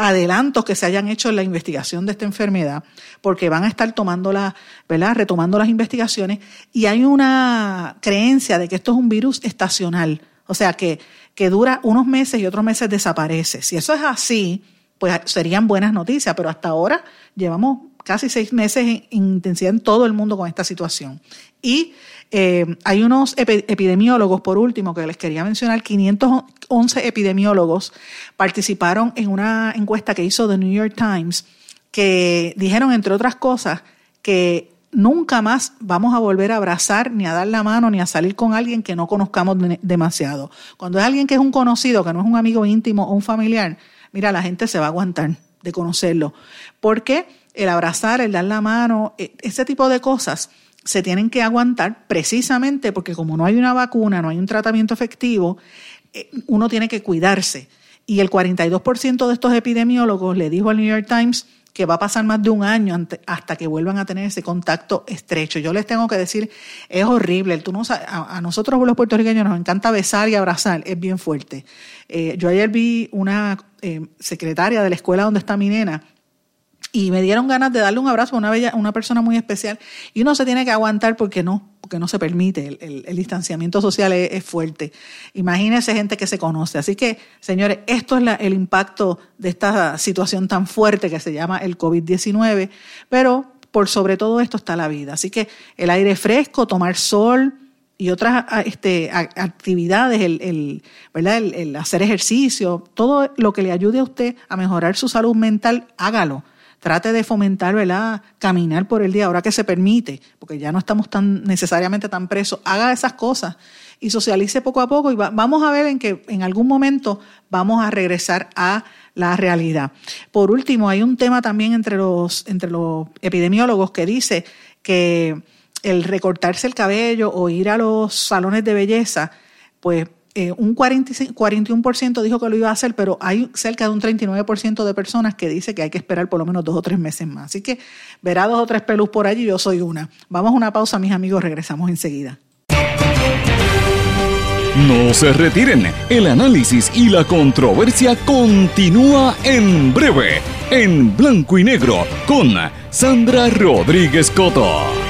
adelantos que se hayan hecho en la investigación de esta enfermedad, porque van a estar tomando la, ¿verdad? retomando las investigaciones, y hay una creencia de que esto es un virus estacional, o sea que, que dura unos meses y otros meses desaparece. Si eso es así, pues serían buenas noticias, pero hasta ahora llevamos casi seis meses en, intensidad en todo el mundo con esta situación. Y eh, hay unos epidemiólogos, por último, que les quería mencionar, 511 epidemiólogos participaron en una encuesta que hizo The New York Times, que dijeron, entre otras cosas, que nunca más vamos a volver a abrazar, ni a dar la mano, ni a salir con alguien que no conozcamos demasiado. Cuando es alguien que es un conocido, que no es un amigo íntimo o un familiar, mira, la gente se va a aguantar de conocerlo. Porque el abrazar, el dar la mano, e, ese tipo de cosas se tienen que aguantar precisamente porque como no hay una vacuna, no hay un tratamiento efectivo, eh, uno tiene que cuidarse. Y el 42% de estos epidemiólogos le dijo al New York Times que va a pasar más de un año hasta que vuelvan a tener ese contacto estrecho. Yo les tengo que decir, es horrible. Tú no, a, nosotros los puertorriqueños nos encanta besar y abrazar, es bien fuerte. Eh, yo ayer vi una eh, secretaria de la escuela donde está mi nena y me dieron ganas de darle un abrazo a una, bella, una persona muy especial y uno se tiene que aguantar porque no, porque no se permite, el, distanciamiento social es, fuerte. Imagínense gente que se conoce. Así que, señores, esto es el impacto de esta situación tan fuerte que se llama el COVID-19, pero por sobre todo esto está la vida. Así que el aire fresco, tomar sol, y otras este, actividades, el, el el, hacer ejercicio, todo lo que le ayude a usted a mejorar su salud mental, hágalo trate de fomentar, ¿verdad? Caminar por el día, ahora que se permite, porque ya no estamos tan necesariamente tan presos, haga esas cosas y socialice poco a poco y vamos a ver en que en algún momento vamos a regresar a la realidad. Por último, hay un tema también entre los, entre los epidemiólogos que dice que el recortarse el cabello o ir a los salones de belleza, pues eh, un 41% dijo que lo iba a hacer, pero hay cerca de un 39% de personas que dice que hay que esperar por lo menos dos o tres meses más. Así que verá dos o tres pelus por allí, yo soy una. Vamos a una pausa, mis amigos, regresamos enseguida. No se retiren, el análisis y la controversia continúa en breve, en blanco y negro, con Sandra Rodríguez Coto.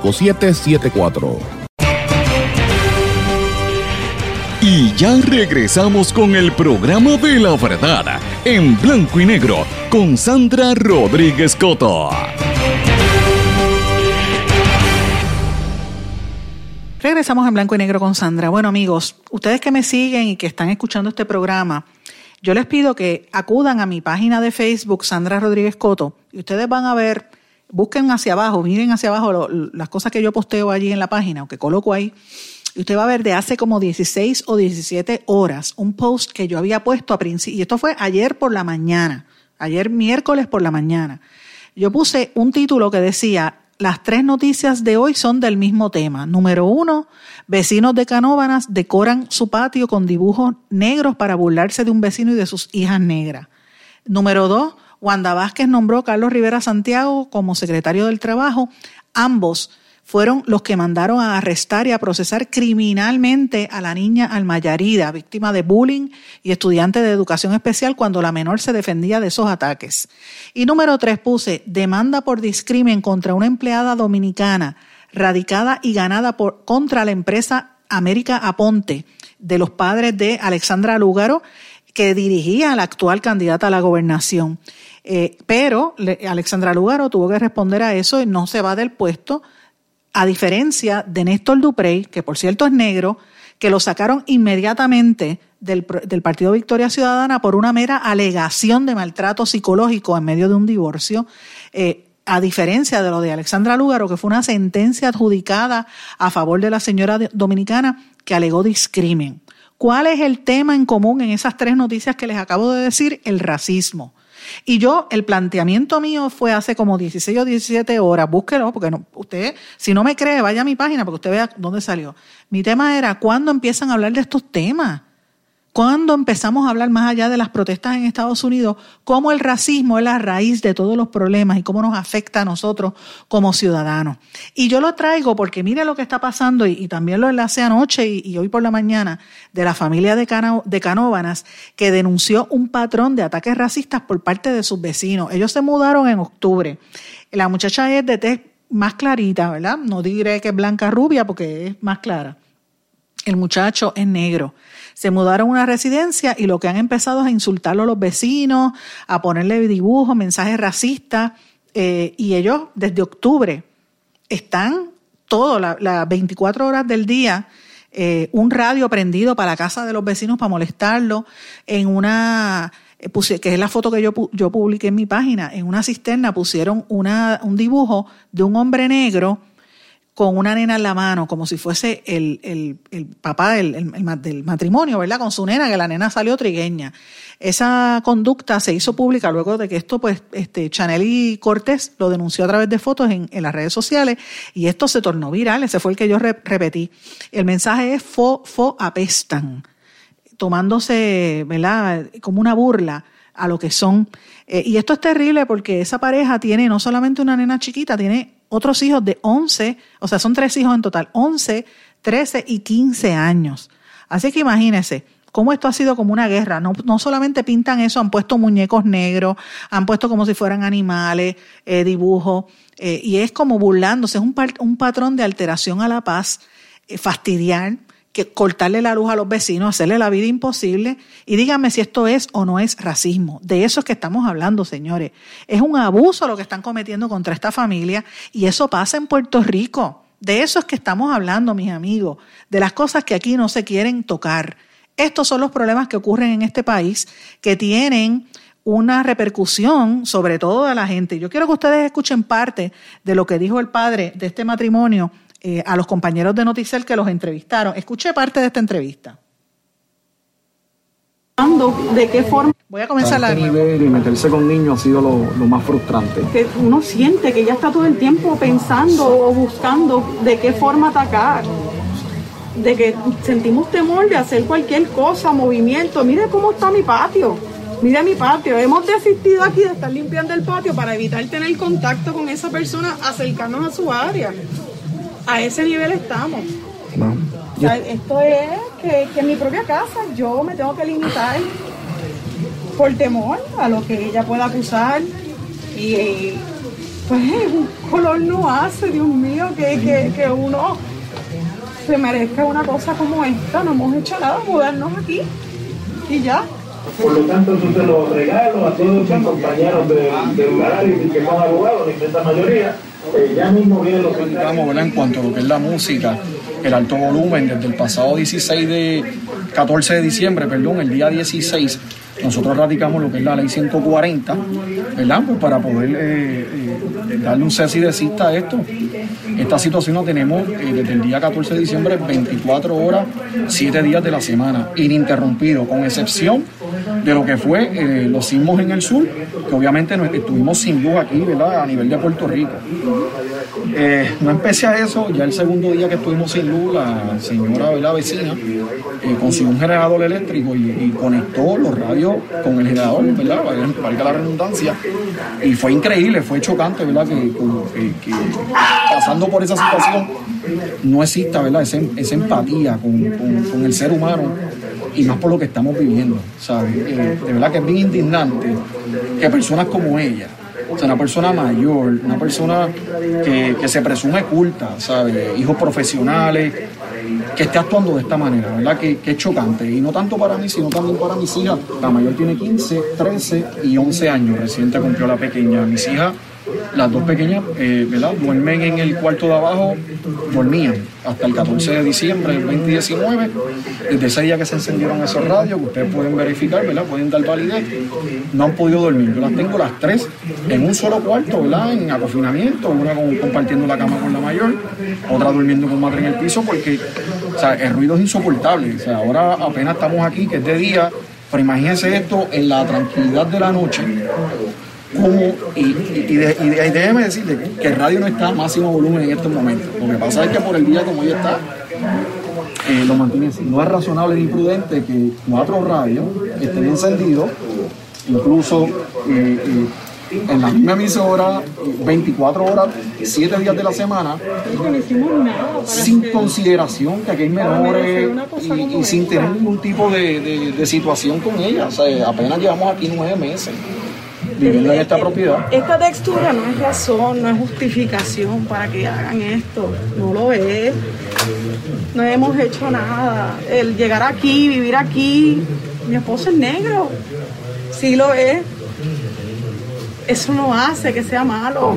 5774. Y ya regresamos con el programa de la verdad en blanco y negro con Sandra Rodríguez Coto. Regresamos en blanco y negro con Sandra. Bueno amigos, ustedes que me siguen y que están escuchando este programa, yo les pido que acudan a mi página de Facebook, Sandra Rodríguez Coto, y ustedes van a ver, busquen hacia abajo, miren hacia abajo las cosas que yo posteo allí en la página o que coloco ahí. Y usted va a ver de hace como 16 o 17 horas un post que yo había puesto a principio, y esto fue ayer por la mañana, ayer miércoles por la mañana. Yo puse un título que decía, las tres noticias de hoy son del mismo tema. Número uno, vecinos de Canóvanas decoran su patio con dibujos negros para burlarse de un vecino y de sus hijas negras. Número dos, Wanda Vázquez nombró a Carlos Rivera Santiago como secretario del Trabajo. Ambos fueron los que mandaron a arrestar y a procesar criminalmente a la niña Almayarida, víctima de bullying y estudiante de educación especial cuando la menor se defendía de esos ataques. Y número tres puse demanda por discrimen contra una empleada dominicana radicada y ganada por, contra la empresa América Aponte de los padres de Alexandra Lúgaro, que dirigía a la actual candidata a la gobernación. Eh, pero Alexandra Lúgaro tuvo que responder a eso y no se va del puesto a diferencia de Néstor Duprey, que por cierto es negro, que lo sacaron inmediatamente del, Partido Victoria Ciudadana por una mera alegación de maltrato psicológico en medio de un divorcio, eh, a diferencia de lo de Alexandra Lúgaro, que fue una sentencia adjudicada a favor de la señora dominicana que alegó discrimen. ¿Cuál es el tema en común en esas tres noticias que les acabo de decir? El racismo. Y yo, el planteamiento mío fue hace como 16 o 17 horas, búsquelo, porque no, usted, si no me cree, vaya a mi página para que usted vea dónde salió. Mi tema era, ¿cuándo empiezan a hablar de estos temas? Cuando empezamos a hablar más allá de las protestas en Estados Unidos, cómo el racismo es la raíz de todos los problemas y cómo nos afecta a nosotros como ciudadanos. Y yo lo traigo porque mire lo que está pasando, y, también lo enlacé anoche y, hoy por la mañana, de la familia de, de Canóbanas, que denunció un patrón de ataques racistas por parte de sus vecinos. Ellos se mudaron en octubre. La muchacha es de tez más clarita, ¿verdad? No diré que es blanca rubia porque es más clara. El muchacho es negro se mudaron a una residencia y lo que han empezado es a insultarlo a los vecinos, a ponerle dibujos, mensajes racistas, eh, y ellos desde octubre están todas las 24 horas del día eh, un radio prendido para la casa de los vecinos para molestarlo, en una, eh, que es la foto que yo, yo publiqué en mi página, en una cisterna pusieron una, un dibujo de un hombre negro con una nena en la mano, como si fuese el, el, el papá del, del, matrimonio, ¿verdad? Con su nena, que la nena salió trigueña. Esa conducta se hizo pública luego de que esto, pues, este, Chanel y Cortés lo denunció a través de fotos en, en las redes sociales y esto se tornó viral. Ese fue el que yo repetí. El mensaje es fo, fo apestan, tomándose, ¿verdad? Como una burla a lo que son. Eh, y esto es terrible porque esa pareja tiene no solamente una nena chiquita, tiene otros hijos de 11, o sea, son tres hijos en total, 11, 13 y 15 años. Así que imagínense cómo esto ha sido como una guerra. No, no solamente pintan eso, han puesto muñecos negros, han puesto como si fueran animales, eh, dibujos, eh, y es como burlándose, es un, un patrón de alteración a la paz, eh, fastidiar, que cortarle la luz a los vecinos, hacerle la vida imposible. Y díganme si esto es o no es racismo. De eso es que estamos hablando, señores. Es un abuso lo que están cometiendo contra esta familia y eso pasa en Puerto Rico. De eso es que estamos hablando, mis amigos, de las cosas que aquí no se quieren tocar. Estos son los problemas que ocurren en este país, que tienen una repercusión sobre todo a la gente. Yo quiero que ustedes escuchen parte de lo que dijo el padre de este matrimonio eh, a los compañeros de Noticel que los entrevistaron. Escuché parte de esta entrevista. ¿De qué forma? Voy a comenzar a este nivel y meterse con niños ha sido lo, más frustrante. Que uno siente que ya está todo el tiempo pensando o buscando de qué forma atacar. De que sentimos temor de hacer cualquier cosa, movimiento. Mire cómo está mi patio. Mire mi patio. Hemos desistido aquí de estar limpiando el patio para evitar tener contacto con esa persona, acercarnos a su área a ese nivel estamos. esto es que, en mi propia casa yo me tengo que limitar por temor a lo que ella pueda acusar. Y pues un color no hace, Dios mío, que, que, uno se merezca una cosa como esta. No hemos hecho nada, mudarnos aquí y ya. Por lo tanto, eso se lo regalo a todos mis compañeros del lugar y que son abogados, la inmensa mayoría. Eh, ya mismo vienen los ¿verdad? En cuanto a lo que es la música, el alto volumen, desde el pasado 16 de 14 de diciembre, perdón, el día 16 nosotros radicamos lo que es la ley 140, ¿verdad? Pues para poder eh, eh, darle un cese y desista a esto. Esta situación la tenemos eh, desde el día 14 de diciembre, 24 horas, 7 días de la semana, ininterrumpido, con excepción de lo que fue los sismos en el sur, que obviamente estuvimos sin luz aquí, ¿verdad? A nivel de Puerto Rico. no empecé a eso, ya el segundo día que estuvimos sin luz, la señora la vecina consiguió un generador eléctrico y conectó los radios con el generador, ¿verdad? Valga la redundancia. Y fue increíble, fue chocante, ¿verdad? Que, pasando por esa situación no exista, ¿verdad? Esa, empatía con, el ser humano y más por lo que estamos viviendo, ¿sabes? De verdad que es bien indignante que personas como ella, o sea, una persona mayor, una persona que, que se presume culta, ¿sabes? Hijos profesionales, que esté actuando de esta manera, ¿verdad? Que, que, es chocante. Y no tanto para mí, sino también para mis hijas. La mayor tiene 15, 13 y 11 años. Reciente cumplió la pequeña. Mis hijas las dos pequeñas, eh, ¿verdad? Duermen en el cuarto de abajo, dormían hasta el 14 de diciembre del 2019. Desde ese día que se encendieron esos radios, que ustedes pueden verificar, ¿verdad? Pueden dar validez, no han podido dormir. Yo las tengo las tres en un solo cuarto, ¿verdad? En acofinamiento, una compartiendo la cama con la mayor, otra durmiendo con madre en el piso, porque o sea, el ruido es insoportable. O sea, ahora apenas estamos aquí, que es de día, pero imagínense esto en la tranquilidad de la noche y, y, déjeme decirle que el radio no está a máximo volumen en estos momentos. Lo que pasa es que por el día como ya está, eh, lo mantiene así. No es razonable ni prudente que cuatro radios estén encendidos, incluso eh, eh, en la misma emisora, 24 horas, 7 días de la semana, sin consideración que aquí hay menores y, sin tener ningún tipo de, de situación con ellas. O sea, apenas llevamos aquí nueve meses viviendo en esta propiedad. Esta textura no es razón, no es justificación para que hagan esto, no lo es. No hemos hecho nada. El llegar aquí, vivir aquí, mi esposo es negro, sí lo es. Eso no hace que sea malo.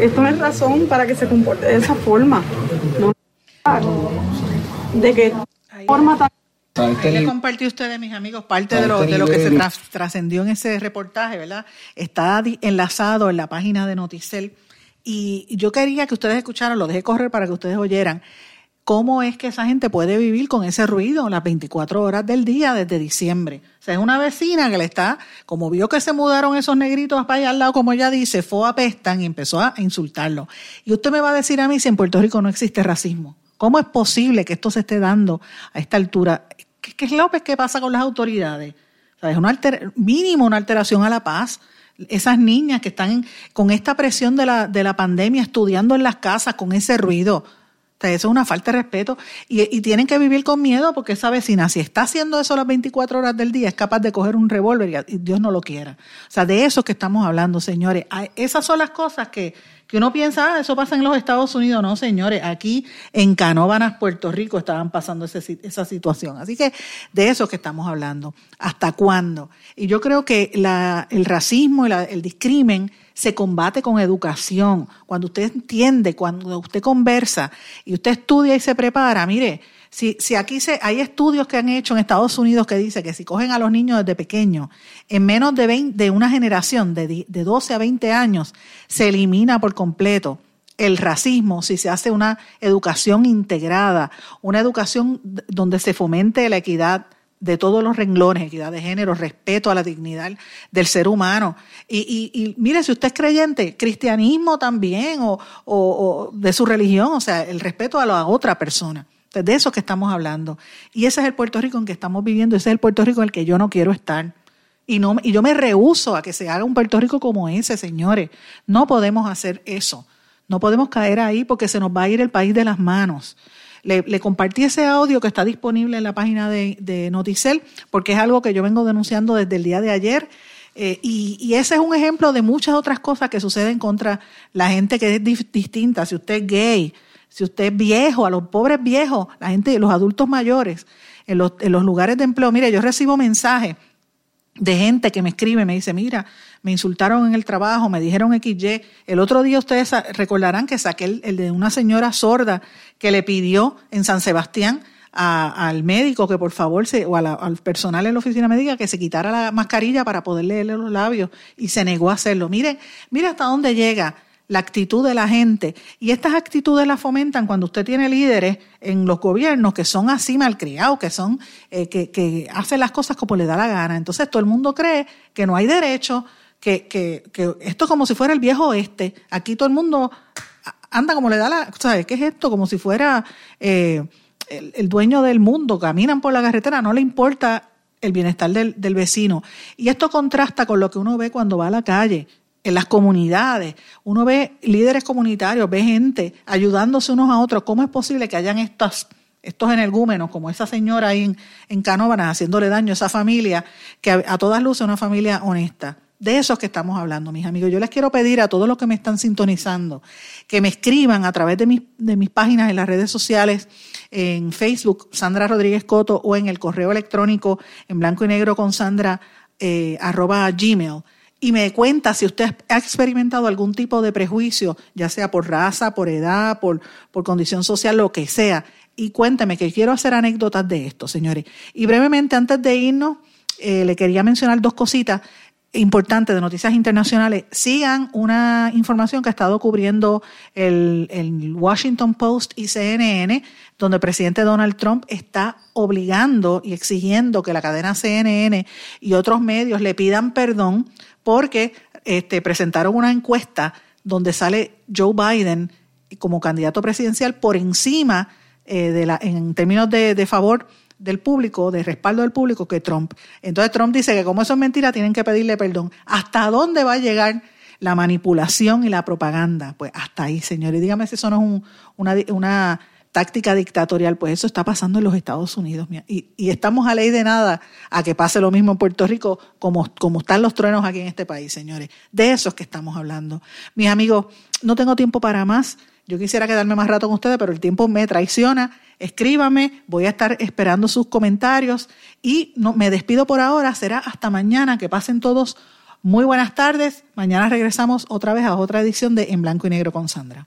Esto no es razón para que se comporte de esa forma. No de que forma tan Ahí le compartí ustedes, mis amigos, parte de lo, de lo que se trascendió en ese reportaje, ¿verdad? Está enlazado en la página de Noticel. Y yo quería que ustedes escucharan, lo dejé correr para que ustedes oyeran, cómo es que esa gente puede vivir con ese ruido las 24 horas del día desde diciembre. O sea, es una vecina que le está, como vio que se mudaron esos negritos para allá al lado, como ella dice, fue a pestan y empezó a insultarlo. Y usted me va a decir a mí si en Puerto Rico no existe racismo. ¿Cómo es posible que esto se esté dando a esta altura? ¿Qué, es lo que pasa con las autoridades? Es una mínimo una alteración a la paz. Esas niñas que están con esta presión de la, de la pandemia estudiando en las casas con ese ruido. Eso es una falta de respeto. Y, tienen que vivir con miedo porque esa vecina, si está haciendo eso las 24 horas del día, es capaz de coger un revólver y Dios no lo quiera. O sea, de eso que estamos hablando, señores. Esas son las cosas que, que uno piensa, ah, eso pasa en los Estados Unidos. No, señores, aquí en Canóvanas, Puerto Rico, estaban pasando esa situación. Así que de eso que estamos hablando. ¿Hasta cuándo? Y yo creo que el racismo y el discrimen se combate con educación. Cuando usted entiende, cuando usted conversa y usted estudia y se prepara, mire, si, si aquí se, hay estudios que han hecho en Estados Unidos que dice que si cogen a los niños desde pequeños, en menos de, de una generación de, de 12 a 20 años, se elimina por completo el racismo, si se hace una educación integrada, una educación donde se fomente la equidad de todos los renglones, equidad de género, respeto a la dignidad del ser humano. Y, y, mire, si usted es creyente, cristianismo también, o, o, de su religión, o sea, el respeto a la otra persona. De eso que estamos hablando. Y ese es el Puerto Rico en que estamos viviendo, ese es el Puerto Rico en el que yo no quiero estar. Y, no, y yo me rehuso a que se haga un Puerto Rico como ese, señores. No podemos hacer eso. No podemos caer ahí porque se nos va a ir el país de las manos. Le, compartí ese audio que está disponible en la página de, Noticel, porque es algo que yo vengo denunciando desde el día de ayer. Eh, y, ese es un ejemplo de muchas otras cosas que suceden contra la gente que es distinta. Si usted es gay, si usted es viejo, a los pobres viejos, la gente, los adultos mayores, en los, en los lugares de empleo. Mire, yo recibo mensajes de gente que me escribe, me dice, mira, me insultaron en el trabajo, me dijeron XY. El otro día ustedes recordarán que saqué el, de una señora sorda que le pidió en San Sebastián al médico que por favor, se, o al personal en la oficina médica que se quitara la mascarilla para poder leerle los labios y se negó a hacerlo. Miren, mira hasta dónde llega la actitud de la gente. Y estas actitudes las fomentan cuando usted tiene líderes en los gobiernos que son así malcriados, que son, eh, que, que, hacen las cosas como le da la gana. Entonces todo el mundo cree que no hay derecho, que, que, que esto es como si fuera el viejo oeste. Aquí todo el mundo anda como le da la, ¿sabes? ¿Qué es esto? Como si fuera eh, el, dueño del mundo. Caminan por la carretera, no le importa el bienestar del, del vecino. Y esto contrasta con lo que uno ve cuando va a la calle en las comunidades. Uno ve líderes comunitarios, ve gente ayudándose unos a otros. ¿Cómo es posible que hayan estos, estos energúmenos, como esa señora ahí en, en Canóvanas, haciéndole daño a esa familia, que a, todas luces es una familia honesta? De esos que estamos hablando, mis amigos. Yo les quiero pedir a todos los que me están sintonizando que me escriban a través de mis, de mis páginas en las redes sociales, en Facebook, Sandra Rodríguez Coto, o en el correo electrónico en blanco y negro con Sandra, eh, arroba gmail y me cuenta si usted ha experimentado algún tipo de prejuicio, ya sea por raza, por edad, por, por condición social, lo que sea. Y cuénteme que quiero hacer anécdotas de esto, señores. Y brevemente, antes de irnos, eh, le quería mencionar dos cositas importantes de noticias internacionales. Sigan una información que ha estado cubriendo el, el, Washington Post y CNN, donde el presidente Donald Trump está obligando y exigiendo que la cadena CNN y otros medios le pidan perdón porque este, presentaron una encuesta donde sale Joe Biden como candidato presidencial por encima eh, de la, en términos de, de, favor del público, de respaldo del público, que Trump. Entonces Trump dice que como eso es mentira, tienen que pedirle perdón. ¿Hasta dónde va a llegar la manipulación y la propaganda? Pues hasta ahí, señores. Dígame si eso no es un, una, una táctica dictatorial, pues eso está pasando en los Estados Unidos. Y, y, estamos a ley de nada a que pase lo mismo en Puerto Rico como, como están los truenos aquí en este país, señores. De eso es que estamos hablando. Mis amigos, no tengo tiempo para más. Yo quisiera quedarme más rato con ustedes, pero el tiempo me traiciona. Escríbame, voy a estar esperando sus comentarios y no, me despido por ahora. Será hasta mañana. Que pasen todos muy buenas tardes. Mañana regresamos otra vez a otra edición de En Blanco y Negro con Sandra.